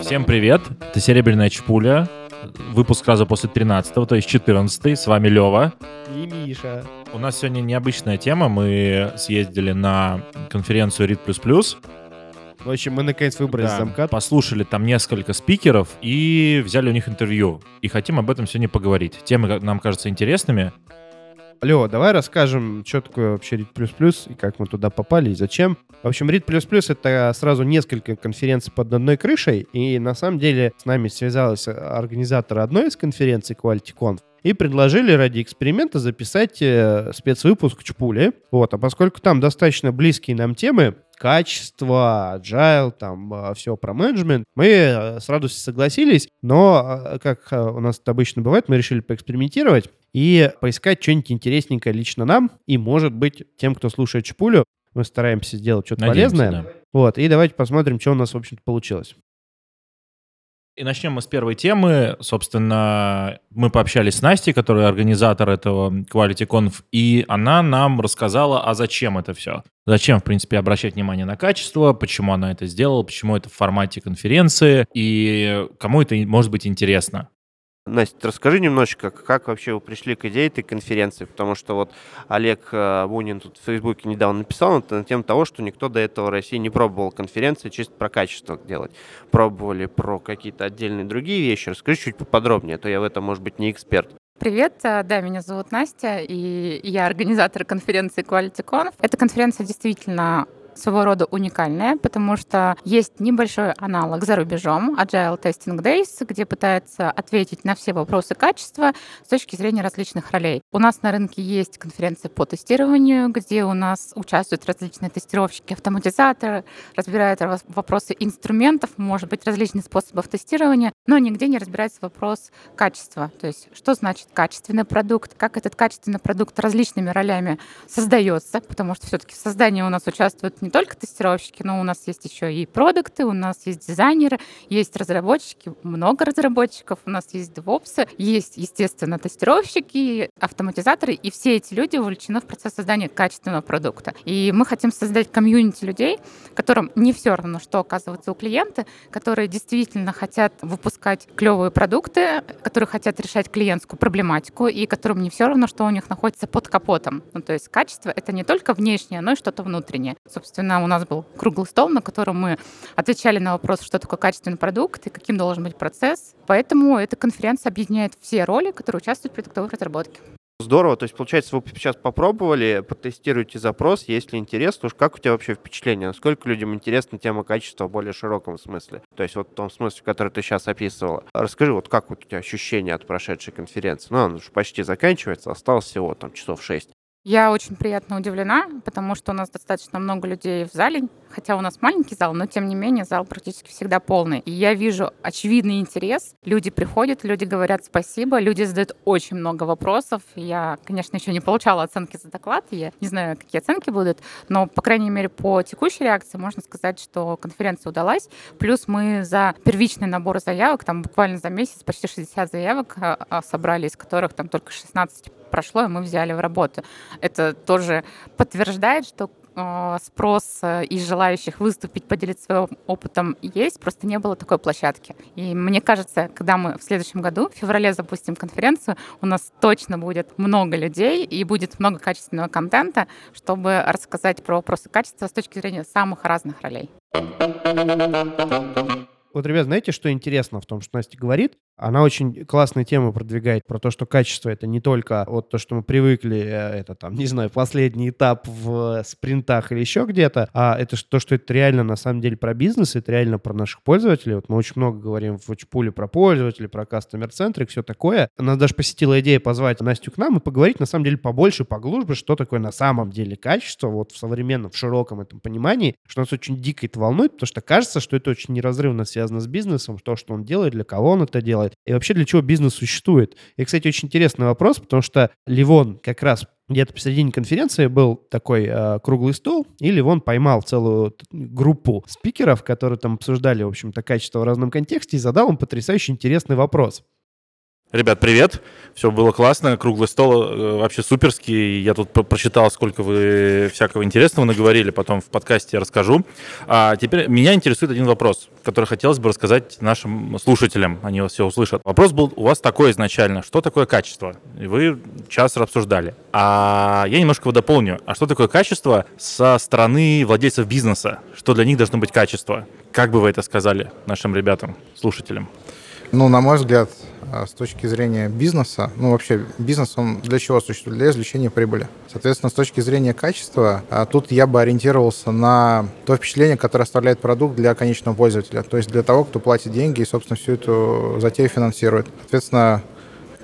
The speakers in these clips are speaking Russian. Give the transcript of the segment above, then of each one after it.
Всем привет, это Серебряная Чпуля, выпуск сразу после 13 то есть 14 с вами Лева. И Миша. У нас сегодня необычная тема, мы съездили на конференцию RIT++, в общем, мы наконец выбрали да, замкат. Послушали там несколько спикеров и взяли у них интервью. И хотим об этом сегодня поговорить. Темы нам кажутся интересными. Лева, давай расскажем, что такое вообще RIT++, и как мы туда попали, и зачем. В общем, RIT++ — это сразу несколько конференций под одной крышей, и на самом деле с нами связалась организатор одной из конференций QualityConf, и предложили ради эксперимента записать э, спецвыпуск Чпули. Вот, а поскольку там достаточно близкие нам темы, качество, agile, там э, все про менеджмент, мы э, с радостью согласились, но, как у нас это обычно бывает, мы решили поэкспериментировать и поискать что-нибудь интересненькое лично нам и, может быть, тем, кто слушает Чпулю. Мы стараемся сделать что-то полезное. Да. Вот, и давайте посмотрим, что у нас, в общем-то, получилось. И начнем мы с первой темы. Собственно, мы пообщались с Настей, которая организатор этого QualityConf, и она нам рассказала, а зачем это все. Зачем, в принципе, обращать внимание на качество, почему она это сделала, почему это в формате конференции, и кому это может быть интересно. Настя, расскажи немножечко, как вообще вы пришли к идее этой конференции, потому что вот Олег э, Бунин тут в Фейсбуке недавно написал на тему того, что никто до этого в России не пробовал конференции чисто про качество делать. Пробовали про какие-то отдельные другие вещи. Расскажи чуть поподробнее, а то я в этом, может быть, не эксперт. Привет, э, да, меня зовут Настя, и я организатор конференции QualityConf. Эта конференция действительно своего рода уникальная, потому что есть небольшой аналог за рубежом Agile Testing Days, где пытается ответить на все вопросы качества с точки зрения различных ролей. У нас на рынке есть конференции по тестированию, где у нас участвуют различные тестировщики, автоматизаторы, разбирают вопросы инструментов, может быть, различных способов тестирования, но нигде не разбирается вопрос качества. То есть, что значит качественный продукт, как этот качественный продукт различными ролями создается, потому что все-таки в создании у нас участвуют не только тестировщики, но у нас есть еще и продукты, у нас есть дизайнеры, есть разработчики, много разработчиков, у нас есть девопсы, есть, естественно, тестировщики, автоматизаторы, и все эти люди увлечены в процесс создания качественного продукта. И мы хотим создать комьюнити людей, которым не все равно, что оказывается у клиента, которые действительно хотят выпускать клевые продукты, которые хотят решать клиентскую проблематику, и которым не все равно, что у них находится под капотом. Ну, то есть качество — это не только внешнее, но и что-то внутреннее. Собственно, Собственно, у нас был круглый стол, на котором мы отвечали на вопрос, что такое качественный продукт и каким должен быть процесс. Поэтому эта конференция объединяет все роли, которые участвуют в продуктовой разработке. Здорово, то есть, получается, вы сейчас попробовали, протестируете запрос, если интересно, уж как у тебя вообще впечатление, насколько людям интересна тема качества в более широком смысле, то есть вот в том смысле, который ты сейчас описывала. Расскажи, вот как вот у тебя ощущения от прошедшей конференции? Ну, она уже почти заканчивается, осталось всего там часов шесть. Я очень приятно удивлена, потому что у нас достаточно много людей в зале, хотя у нас маленький зал, но тем не менее зал практически всегда полный. И я вижу очевидный интерес. Люди приходят, люди говорят спасибо, люди задают очень много вопросов. Я, конечно, еще не получала оценки за доклад, я не знаю, какие оценки будут, но, по крайней мере, по текущей реакции можно сказать, что конференция удалась. Плюс мы за первичный набор заявок, там буквально за месяц почти 60 заявок а, а, собрали, из которых там только 16 прошло, и мы взяли в работу. Это тоже подтверждает, что э, спрос э, из желающих выступить, поделиться своим опытом есть, просто не было такой площадки. И мне кажется, когда мы в следующем году, в феврале запустим конференцию, у нас точно будет много людей и будет много качественного контента, чтобы рассказать про вопросы качества с точки зрения самых разных ролей. Вот, ребят, знаете, что интересно в том, что Настя говорит? Она очень классную тему продвигает про то, что качество — это не только вот то, что мы привыкли, э, это там, не знаю, последний этап в спринтах или еще где-то, а это то, что это реально на самом деле про бизнес, это реально про наших пользователей. Вот мы очень много говорим в Учпуле про пользователей, про кастомер-центрик, все такое. Нас даже посетила идея позвать Настю к нам и поговорить на самом деле побольше, поглубже, что такое на самом деле качество, вот в современном, в широком этом понимании, что нас очень дико это волнует, потому что кажется, что это очень неразрывно связано с бизнесом, то, что он делает, для кого он это делает, и вообще для чего бизнес существует. И, кстати, очень интересный вопрос, потому что Ливон как раз где-то посередине конференции был такой э, круглый стол, и Ливон поймал целую группу спикеров, которые там обсуждали, в общем-то, качество в разном контексте, и задал им потрясающе интересный вопрос. Ребят, привет. Все было классно, круглый стол э, вообще суперский. Я тут прочитал, сколько вы всякого интересного наговорили, потом в подкасте расскажу. А теперь меня интересует один вопрос, который хотелось бы рассказать нашим слушателям, они вас все услышат. Вопрос был у вас такой изначально, что такое качество? И вы час обсуждали. А я немножко его дополню. А что такое качество со стороны владельцев бизнеса? Что для них должно быть качество? Как бы вы это сказали нашим ребятам, слушателям? Ну, на мой взгляд, с точки зрения бизнеса, ну, вообще, бизнес, он для чего существует? Для извлечения прибыли. Соответственно, с точки зрения качества, а, тут я бы ориентировался на то впечатление, которое оставляет продукт для конечного пользователя, то есть для того, кто платит деньги и, собственно, всю эту затею финансирует. Соответственно,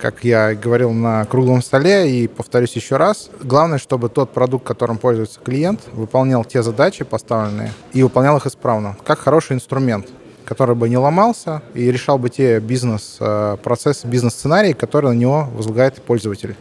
как я говорил на круглом столе, и повторюсь еще раз, главное, чтобы тот продукт, которым пользуется клиент, выполнял те задачи поставленные и выполнял их исправно, как хороший инструмент который бы не ломался и решал бы те бизнес-процессы, бизнес-сценарии, которые на него возлагает пользователь.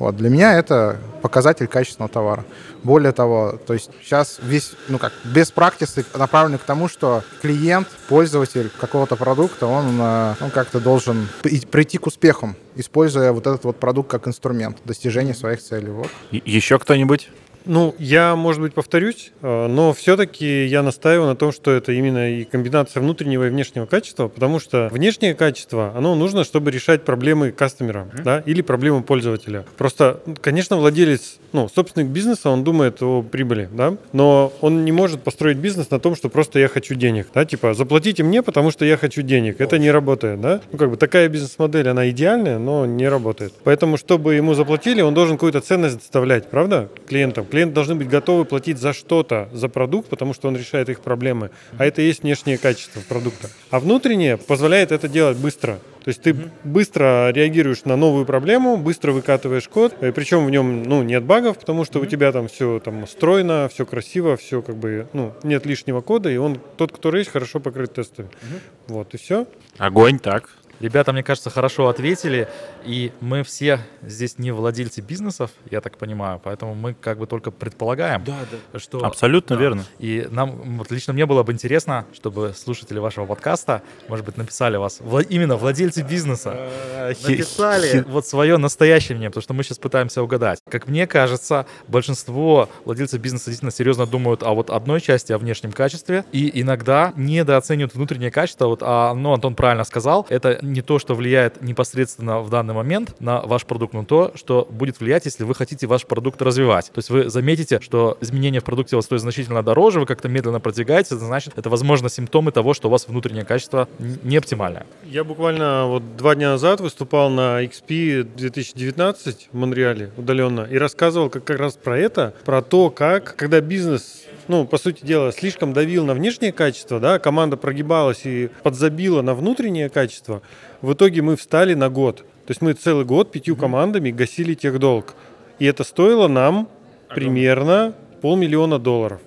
Вот. Для меня это показатель качественного товара. Более того, то есть сейчас весь, ну как, без практики направлен к тому, что клиент, пользователь какого-то продукта, он э, ну, как-то должен прийти к успехам, используя вот этот вот продукт как инструмент достижения своих целей. Вот. Еще кто-нибудь? Ну, я, может быть, повторюсь, э, но все-таки я настаиваю на том, что это именно и комбинация внутреннего и внешнего качества, потому что внешнее качество, оно нужно, чтобы решать проблемы кастомера, mm-hmm. да, или проблемы пользователя. Просто, конечно, владелец, ну, собственник бизнеса, он думает о прибыли, да, но он не может построить бизнес на том, что просто я хочу денег, да, типа, заплатите мне, потому что я хочу денег. Это не работает, да. Ну, как бы такая бизнес-модель, она идеальная, но не работает. Поэтому, чтобы ему заплатили, он должен какую-то ценность доставлять, правда, клиентам клиенты должны быть готовы платить за что-то, за продукт, потому что он решает их проблемы. А это и есть внешнее качество продукта. А внутреннее позволяет это делать быстро. То есть ты mm-hmm. быстро реагируешь на новую проблему, быстро выкатываешь код, причем в нем ну, нет багов, потому что mm-hmm. у тебя там все там стройно, все красиво, все как бы, ну, нет лишнего кода, и он, тот, который есть, хорошо покрыт тестами. Mm-hmm. Вот, и все. Огонь, так. Ребята, мне кажется, хорошо ответили, и мы все здесь не владельцы бизнесов, я так понимаю, поэтому мы как бы только предполагаем, да, да. что... Абсолютно да, верно. И нам, вот лично мне было бы интересно, чтобы слушатели вашего подкаста, может быть, написали вас, вла- именно владельцы бизнеса, а, написали вот свое настоящее мнение, потому что мы сейчас пытаемся угадать. Как мне кажется, большинство владельцев бизнеса действительно серьезно думают о вот одной части, о внешнем качестве, и иногда недооценивают внутреннее качество. Вот, а, ну, Антон правильно сказал, это не то, что влияет непосредственно в данный момент на ваш продукт, но то, что будет влиять, если вы хотите ваш продукт развивать. То есть вы заметите, что изменения в продукте у вас стоят значительно дороже, вы как-то медленно продвигаете, это значит, это, возможно, симптомы того, что у вас внутреннее качество не оптимальное. Я буквально вот два дня назад выступал на XP 2019 в Монреале удаленно и рассказывал как, как раз про это, про то, как, когда бизнес ну, по сути дела, слишком давил на внешнее качество, да, команда прогибалась и подзабила на внутреннее качество, в итоге мы встали на год. То есть мы целый год пятью командами гасили техдолг. И это стоило нам примерно полмиллиона долларов.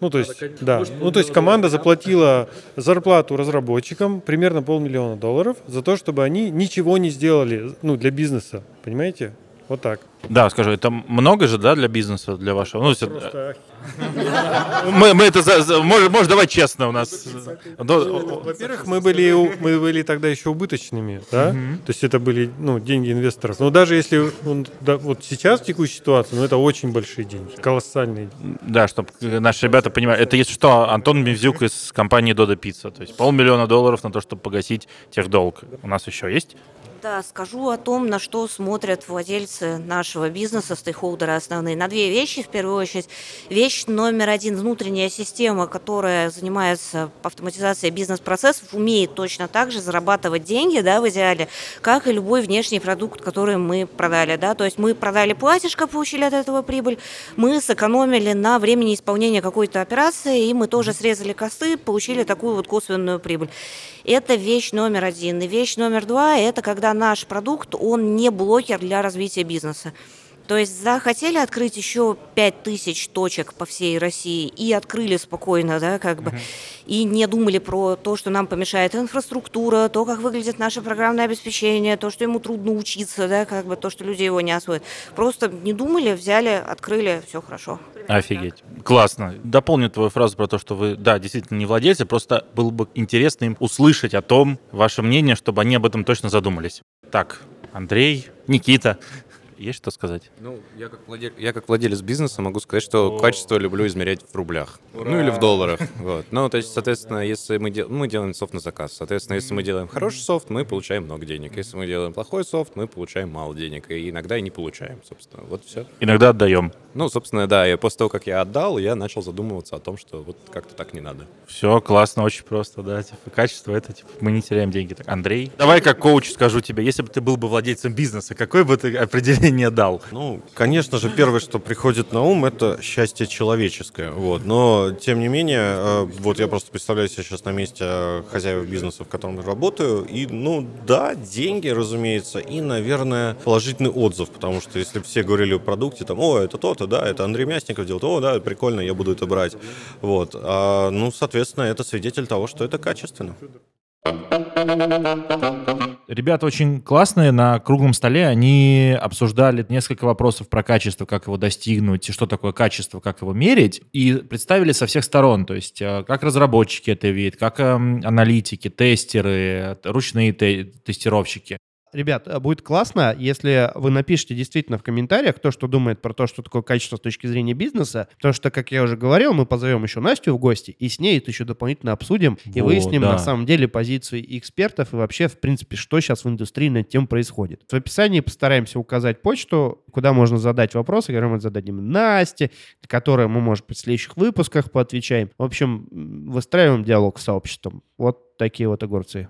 Ну, то есть, да. Ну, то есть команда заплатила зарплату разработчикам примерно полмиллиона долларов за то, чтобы они ничего не сделали, ну, для бизнеса. Понимаете? Вот так. Да, скажу, это много же, да, для бизнеса, для вашего? Ну, Просто... мы, мы это, за, за, может, может, давай честно у нас. Во-первых, мы были, мы были тогда еще убыточными, да, то есть это были, ну, деньги инвесторов. Но даже если, да, вот сейчас в текущей ситуации, ну, это очень большие деньги, колоссальные. Да, чтобы наши ребята понимали, это если что, Антон Мивзюк из компании Дода Пицца, то есть полмиллиона долларов на то, чтобы погасить техдолг. У нас еще есть? Да, скажу о том, на что смотрят владельцы нашего бизнеса, стейкхолдеры основные. На две вещи, в первую очередь. Вещь номер один – внутренняя система, которая занимается автоматизацией бизнес-процессов, умеет точно так же зарабатывать деньги, да, в идеале, как и любой внешний продукт, который мы продали. Да? То есть мы продали платьишко, получили от этого прибыль, мы сэкономили на времени исполнения какой-то операции, и мы тоже срезали косты, получили такую вот косвенную прибыль. Это вещь номер один. И вещь номер два – это когда наш продукт, он не блокер для развития бизнеса. То есть захотели открыть еще 5000 точек по всей России и открыли спокойно, да, как бы, и не думали про то, что нам помешает инфраструктура, то, как выглядит наше программное обеспечение, то, что ему трудно учиться, да, как бы, то, что люди его не освоят. Просто не думали, взяли, открыли, все хорошо. Офигеть. Классно. Дополню твою фразу про то, что вы, да, действительно не владельцы, просто было бы интересно им услышать о том, ваше мнение, чтобы они об этом точно задумались. Так, Андрей, Никита, есть что сказать? Ну, я как, владелец, я как владелец бизнеса могу сказать, что О. качество люблю измерять в рублях. Ура! Ну или в долларах. Вот. Ну, то есть, соответственно, если мы, дел... мы делаем софт на заказ, соответственно, если мы делаем хороший софт, мы получаем много денег. Если мы делаем плохой софт, мы получаем мало денег. И иногда и не получаем, собственно. Вот все. Иногда отдаем. Ну, собственно, да. И после того, как я отдал, я начал задумываться о том, что вот как-то так не надо. Все, классно, очень просто, да. Типа, качество это, типа, мы не теряем деньги. Так, Андрей, давай как коуч скажу тебе, если бы ты был бы владельцем бизнеса, какое бы ты определение дал? Ну, конечно же, первое, что приходит на ум, это счастье человеческое. Вот. Но, тем не менее, э, вот я просто представляю себя сейчас на месте э, хозяев бизнеса, в котором работаю. И, ну, да, деньги, разумеется, и, наверное, положительный отзыв. Потому что если все говорили о продукте, там, о, это то-то, да, это Андрей Мясников делает, о, да, прикольно, я буду это брать. Вот. А, ну, соответственно, это свидетель того, что это качественно. Ребята очень классные. На круглом столе они обсуждали несколько вопросов про качество, как его достигнуть, что такое качество, как его мерить, и представили со всех сторон. То есть э, как разработчики это видят, как эм, аналитики, тестеры, ручные тестировщики. Ребят, э, будет классно, если вы напишите действительно в комментариях то, что думает про то, что такое качество с точки зрения бизнеса, потому что, как я уже говорил, мы позовем еще Настю в гости, и с ней это еще дополнительно обсудим и выясним да. на самом деле позиции экспертов и вообще, в принципе, что сейчас в индустрии над тем происходит. В описании постараемся указать почту, куда можно задать вопросы, которые мы зададим Насте, которые мы, может быть, в следующих выпусках поотвечаем. В общем, выстраиваем диалог с сообществом. Вот такие вот огурцы.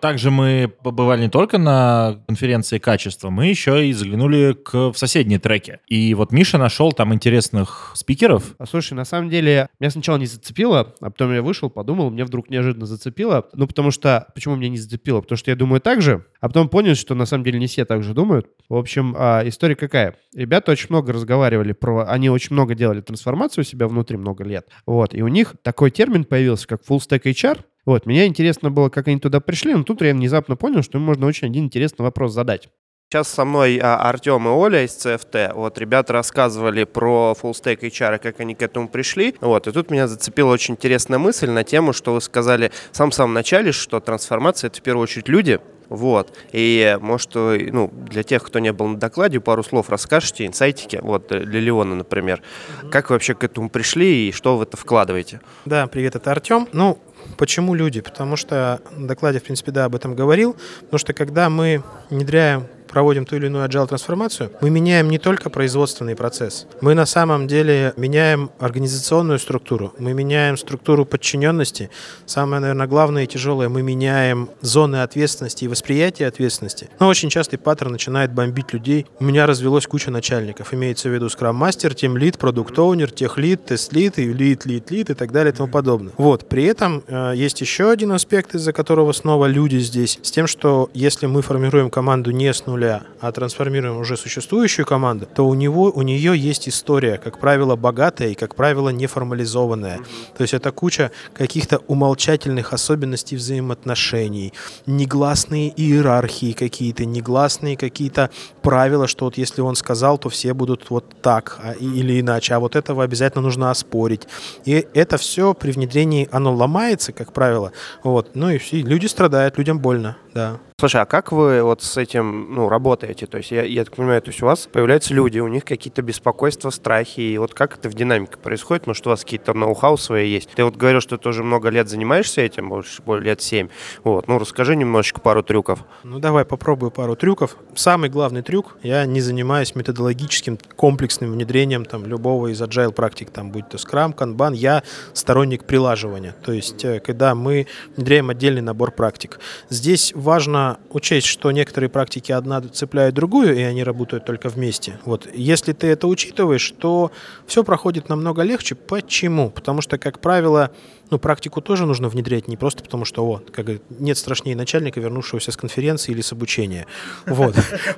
Также мы побывали не только на конференции качества, мы еще и заглянули к, в соседние треки. И вот Миша нашел там интересных спикеров. А, слушай, на самом деле, меня сначала не зацепило, а потом я вышел, подумал, мне вдруг неожиданно зацепило. Ну, потому что... Почему меня не зацепило? Потому что я думаю так же, а потом понял, что на самом деле не все так же думают. В общем, а, история какая? Ребята очень много разговаривали про... Они очень много делали трансформацию у себя внутри много лет. Вот. И у них такой термин появился, как full stack HR. Вот, меня интересно было, как они туда пришли, но тут я внезапно понял, что им можно очень один интересный вопрос задать. Сейчас со мной а, Артем и Оля из CFT. Вот ребята рассказывали про Full Stack HR, как они к этому пришли. Вот, и тут меня зацепила очень интересная мысль на тему, что вы сказали в самом-самом начале, что трансформация — это в первую очередь люди, вот. И, может, ну, для тех, кто не был на докладе, пару слов расскажете, инсайтики, вот, для Леона, например. Как вы вообще к этому пришли и что в это вкладываете? Да, привет, это Артем. Ну, Почему люди? Потому что на докладе, в принципе, да, об этом говорил. Потому что когда мы внедряем проводим ту или иную agile трансформацию, мы меняем не только производственный процесс, мы на самом деле меняем организационную структуру, мы меняем структуру подчиненности. Самое, наверное, главное и тяжелое, мы меняем зоны ответственности и восприятия ответственности. Но очень частый паттерн начинает бомбить людей. У меня развелось куча начальников. Имеется в виду скрам-мастер, тем лид, продукт оунер тех лид, тест лид, и лид, лид, лид и так далее и тому подобное. Вот. При этом э, есть еще один аспект, из-за которого снова люди здесь, с тем, что если мы формируем команду не с нуля, нуля, а трансформируем уже существующую команду, то у него, у нее есть история, как правило, богатая и, как правило, неформализованная. То есть это куча каких-то умолчательных особенностей взаимоотношений, негласные иерархии какие-то, негласные какие-то правила, что вот если он сказал, то все будут вот так а, или иначе, а вот этого обязательно нужно оспорить. И это все при внедрении, оно ломается, как правило, вот, ну и все, люди страдают, людям больно, да. Слушай, а как вы вот с этим ну, работаете? То есть я, я так понимаю, то есть у вас появляются люди, у них какие-то беспокойства, страхи, и вот как это в динамике происходит? Может, у вас какие-то ноу-хау свои есть? Ты вот говорил, что ты уже много лет занимаешься этим, больше, лет семь. Вот, ну расскажи немножечко пару трюков. Ну давай попробую пару трюков. Самый главный трюк, я не занимаюсь методологическим комплексным внедрением там любого из agile практик, там будь то Scrum, Kanban, я сторонник прилаживания. То есть, э, когда мы внедряем отдельный набор практик. Здесь важно учесть, что некоторые практики одна цепляют другую, и они работают только вместе. Вот. Если ты это учитываешь, то все проходит намного легче. Почему? Потому что, как правило, ну, практику тоже нужно внедрять не просто потому, что, о, как говорят, нет страшнее начальника, вернувшегося с конференции или с обучения. Вот.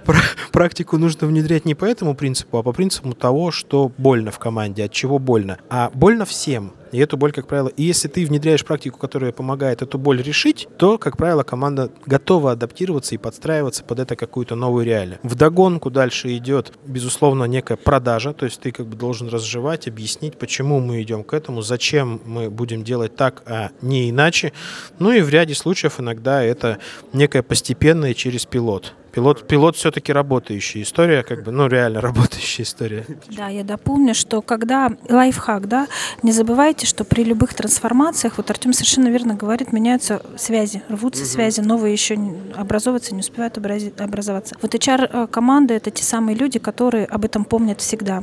Практику нужно внедрять не по этому принципу, а по принципу того, что больно в команде, от чего больно. А больно всем. И эту боль, как правило, и если ты внедряешь практику, которая помогает эту боль решить, то, как правило, команда готова адаптироваться и подстраиваться под это какую-то новую реалию. Вдогонку дальше идет, безусловно, некая продажа, то есть ты как бы должен разжевать, объяснить, почему мы идем к этому, зачем мы будем делать так, а не иначе. Ну и в ряде случаев иногда это некое постепенное через пилот. Пилот, пилот все-таки работающая история, как бы, ну, реально работающая история. Да, я дополню, что когда лайфхак, да, не забывайте, что при любых трансформациях, вот Артем совершенно верно говорит, меняются связи, рвутся угу. связи, новые еще образовываться не успевают образоваться. Вот HR-команды это те самые люди, которые об этом помнят всегда.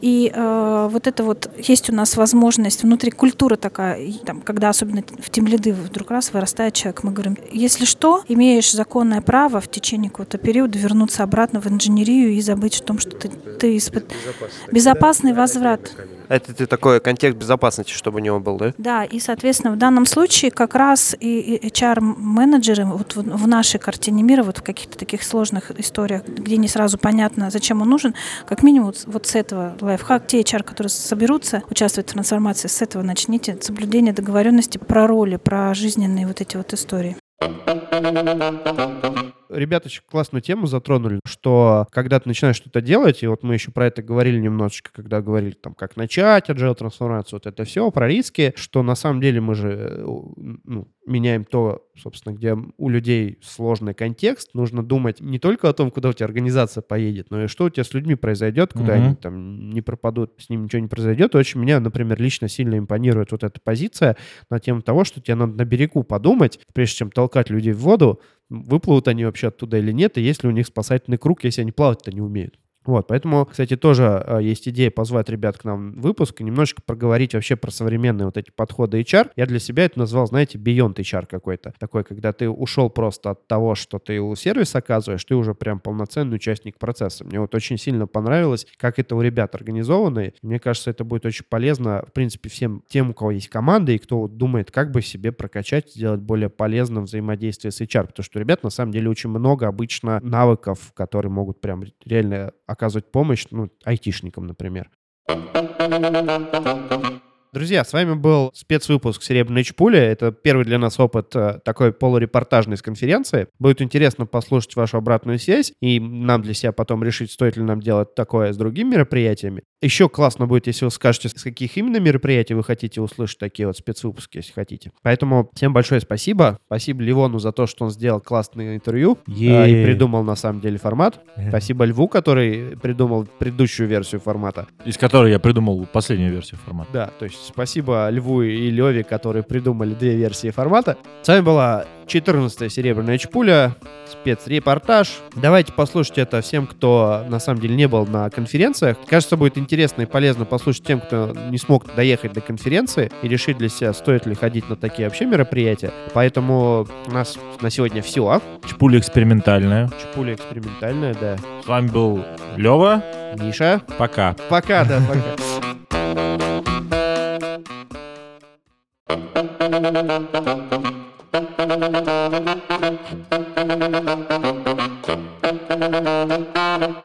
И э, вот это вот есть у нас возможность внутри культуры такая, там, когда особенно в тем лиды вдруг раз вырастает человек, мы говорим, если что, имеешь законное право в течение какого-то периода вернуться обратно в инженерию и забыть о том, что ты, ты испыт... безопасный возврат. Это ты такой контекст безопасности, чтобы у него был, да? Да, и, соответственно, в данном случае как раз и HR-менеджеры вот в, нашей картине мира, вот в каких-то таких сложных историях, где не сразу понятно, зачем он нужен, как минимум вот с этого лайфхак, те HR, которые соберутся участвовать в трансформации, с этого начните соблюдение договоренности про роли, про жизненные вот эти вот истории ребята очень классную тему затронули, что когда ты начинаешь что-то делать, и вот мы еще про это говорили немножечко, когда говорили там, как начать agile трансформацию, вот это все, про риски, что на самом деле мы же э, ну, меняем то, собственно, где у людей сложный контекст, нужно думать не только о том, куда у тебя организация поедет, но и что у тебя с людьми произойдет, куда mm-hmm. они там не пропадут, с ними ничего не произойдет. Очень меня, например, лично сильно импонирует вот эта позиция на тему того, что тебе надо на берегу подумать, прежде чем толкать людей в воду, выплывут они вообще оттуда или нет, и есть ли у них спасательный круг, если они плавать-то не умеют. Вот, поэтому, кстати, тоже э, есть идея позвать ребят к нам в выпуск и немножечко проговорить вообще про современные вот эти подходы HR. Я для себя это назвал, знаете, beyond HR какой-то. Такой, когда ты ушел просто от того, что ты у сервиса оказываешь, ты уже прям полноценный участник процесса. Мне вот очень сильно понравилось, как это у ребят организовано. И мне кажется, это будет очень полезно, в принципе, всем тем, у кого есть команда и кто думает, как бы себе прокачать, сделать более полезным взаимодействие с HR. Потому что у ребят, на самом деле, очень много обычно навыков, которые могут прям реально оказывать помощь, ну, айтишникам, например. Друзья, с вами был спецвыпуск «Серебряной чпули». Это первый для нас опыт э, такой полурепортажной с конференции. Будет интересно послушать вашу обратную связь и нам для себя потом решить, стоит ли нам делать такое с другими мероприятиями. Еще классно будет, если вы скажете, с каких именно мероприятий вы хотите услышать такие вот спецвыпуски, если хотите. Поэтому всем большое спасибо. Спасибо Ливону за то, что он сделал классное интервью э, и придумал на самом деле формат. Спасибо Льву, который придумал предыдущую версию формата. Из которой я придумал последнюю версию формата. Да, то есть спасибо Льву и Леве, которые придумали две версии формата. С вами была 14 серебряная чпуля, спецрепортаж. Давайте послушать это всем, кто на самом деле не был на конференциях. Кажется, будет интересно и полезно послушать тем, кто не смог доехать до конференции и решить для себя, стоит ли ходить на такие вообще мероприятия. Поэтому у нас на сегодня все. Чпуля экспериментальная. Чпуля экспериментальная, да. С вами был Лева. Миша. Пока. Пока, да, пока. Thank you.